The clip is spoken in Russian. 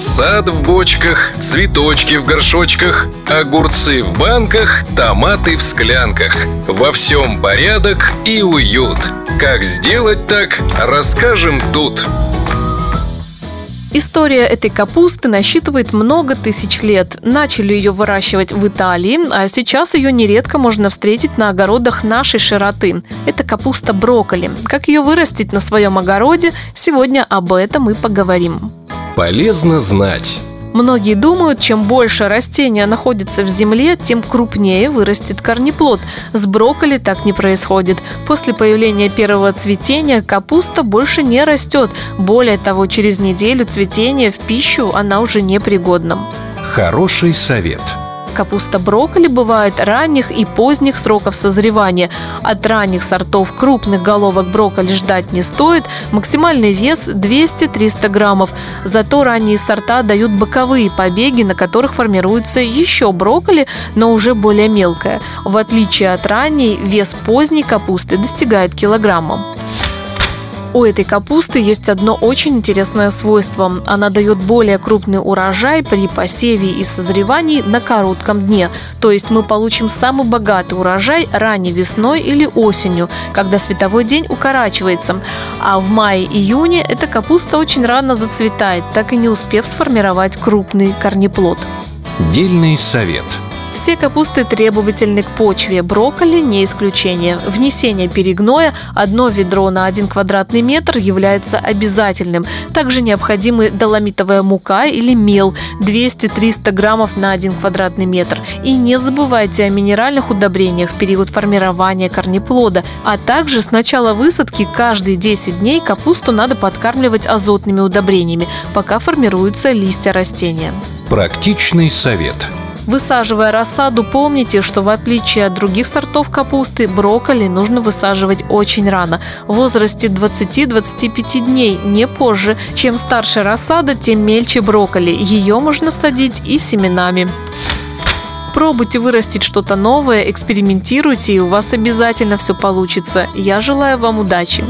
Сад в бочках, цветочки в горшочках, огурцы в банках, томаты в склянках. Во всем порядок и уют. Как сделать так, расскажем тут. История этой капусты насчитывает много тысяч лет. Начали ее выращивать в Италии, а сейчас ее нередко можно встретить на огородах нашей широты. Это капуста брокколи. Как ее вырастить на своем огороде, сегодня об этом и поговорим. Полезно знать. Многие думают, чем больше растения находится в земле, тем крупнее вырастет корнеплод. С брокколи так не происходит. После появления первого цветения капуста больше не растет. Более того, через неделю цветения в пищу она уже непригодна. Хороший совет – Капуста брокколи бывает ранних и поздних сроков созревания. От ранних сортов крупных головок брокколи ждать не стоит. Максимальный вес 200-300 граммов. Зато ранние сорта дают боковые побеги, на которых формируется еще брокколи, но уже более мелкое. В отличие от ранней, вес поздней капусты достигает килограмма. У этой капусты есть одно очень интересное свойство. Она дает более крупный урожай при посеве и созревании на коротком дне. То есть мы получим самый богатый урожай ранней весной или осенью, когда световой день укорачивается. А в мае-июне эта капуста очень рано зацветает, так и не успев сформировать крупный корнеплод. Дельный совет – все капусты требовательны к почве, брокколи не исключение. Внесение перегноя одно ведро на один квадратный метр является обязательным. Также необходимы доломитовая мука или мел 200-300 граммов на один квадратный метр. И не забывайте о минеральных удобрениях в период формирования корнеплода, а также с начала высадки каждые 10 дней капусту надо подкармливать азотными удобрениями, пока формируются листья растения. Практичный совет – Высаживая рассаду, помните, что в отличие от других сортов капусты, брокколи нужно высаживать очень рано, в возрасте 20-25 дней, не позже. Чем старше рассада, тем мельче брокколи. Ее можно садить и семенами. Пробуйте вырастить что-то новое, экспериментируйте, и у вас обязательно все получится. Я желаю вам удачи!